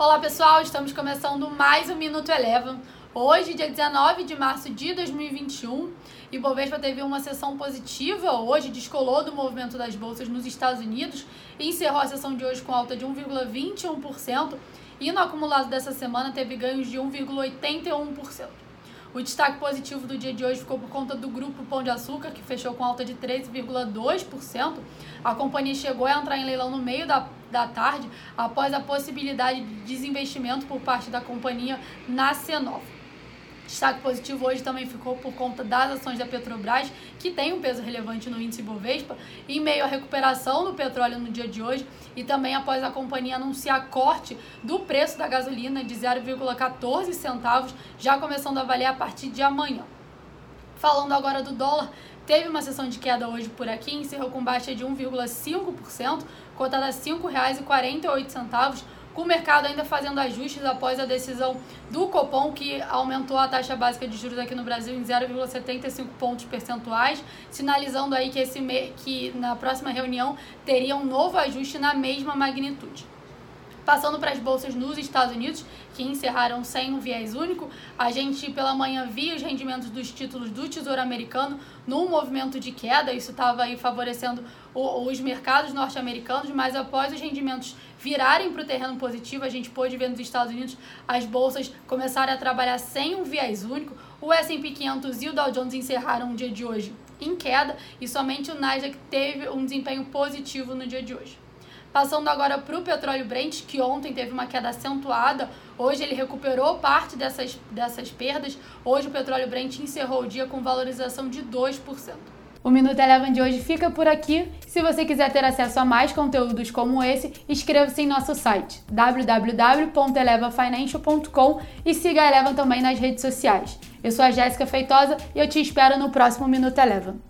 Olá pessoal, estamos começando mais um Minuto Eleven. Hoje, dia 19 de março de 2021, e Bovespa teve uma sessão positiva hoje, descolou do movimento das bolsas nos Estados Unidos e encerrou a sessão de hoje com alta de 1,21% e no acumulado dessa semana teve ganhos de 1,81%. O destaque positivo do dia de hoje ficou por conta do grupo Pão de Açúcar, que fechou com alta de 13,2%. A companhia chegou a entrar em leilão no meio da, da tarde, após a possibilidade de desinvestimento por parte da companhia na Cenova. Destaque positivo hoje também ficou por conta das ações da Petrobras, que tem um peso relevante no índice Bovespa, em meio à recuperação do petróleo no dia de hoje e também após a companhia anunciar corte do preço da gasolina de 0,14 centavos, já começando a valer a partir de amanhã. Falando agora do dólar, teve uma sessão de queda hoje por aqui, encerrou com baixa de 1,5%, cotada a R$ 5,48 com o mercado ainda fazendo ajustes após a decisão do Copom, que aumentou a taxa básica de juros aqui no Brasil em 0,75 pontos percentuais, sinalizando aí que, esse que na próxima reunião teria um novo ajuste na mesma magnitude. Passando para as bolsas nos Estados Unidos, que encerraram sem um viés único, a gente pela manhã via os rendimentos dos títulos do Tesouro Americano num movimento de queda, isso estava aí favorecendo o, os mercados norte-americanos, mas após os rendimentos virarem para o terreno positivo, a gente pôde ver nos Estados Unidos as bolsas começarem a trabalhar sem um viés único. O S&P 500 e o Dow Jones encerraram o dia de hoje em queda e somente o Nasdaq teve um desempenho positivo no dia de hoje. Passando agora para o petróleo Brent, que ontem teve uma queda acentuada, hoje ele recuperou parte dessas, dessas perdas. Hoje o petróleo Brent encerrou o dia com valorização de 2%. O Minuto Eleven de hoje fica por aqui. Se você quiser ter acesso a mais conteúdos como esse, inscreva-se em nosso site www.elevafinancial.com e siga a Eleven também nas redes sociais. Eu sou a Jéssica Feitosa e eu te espero no próximo Minuto Eleven.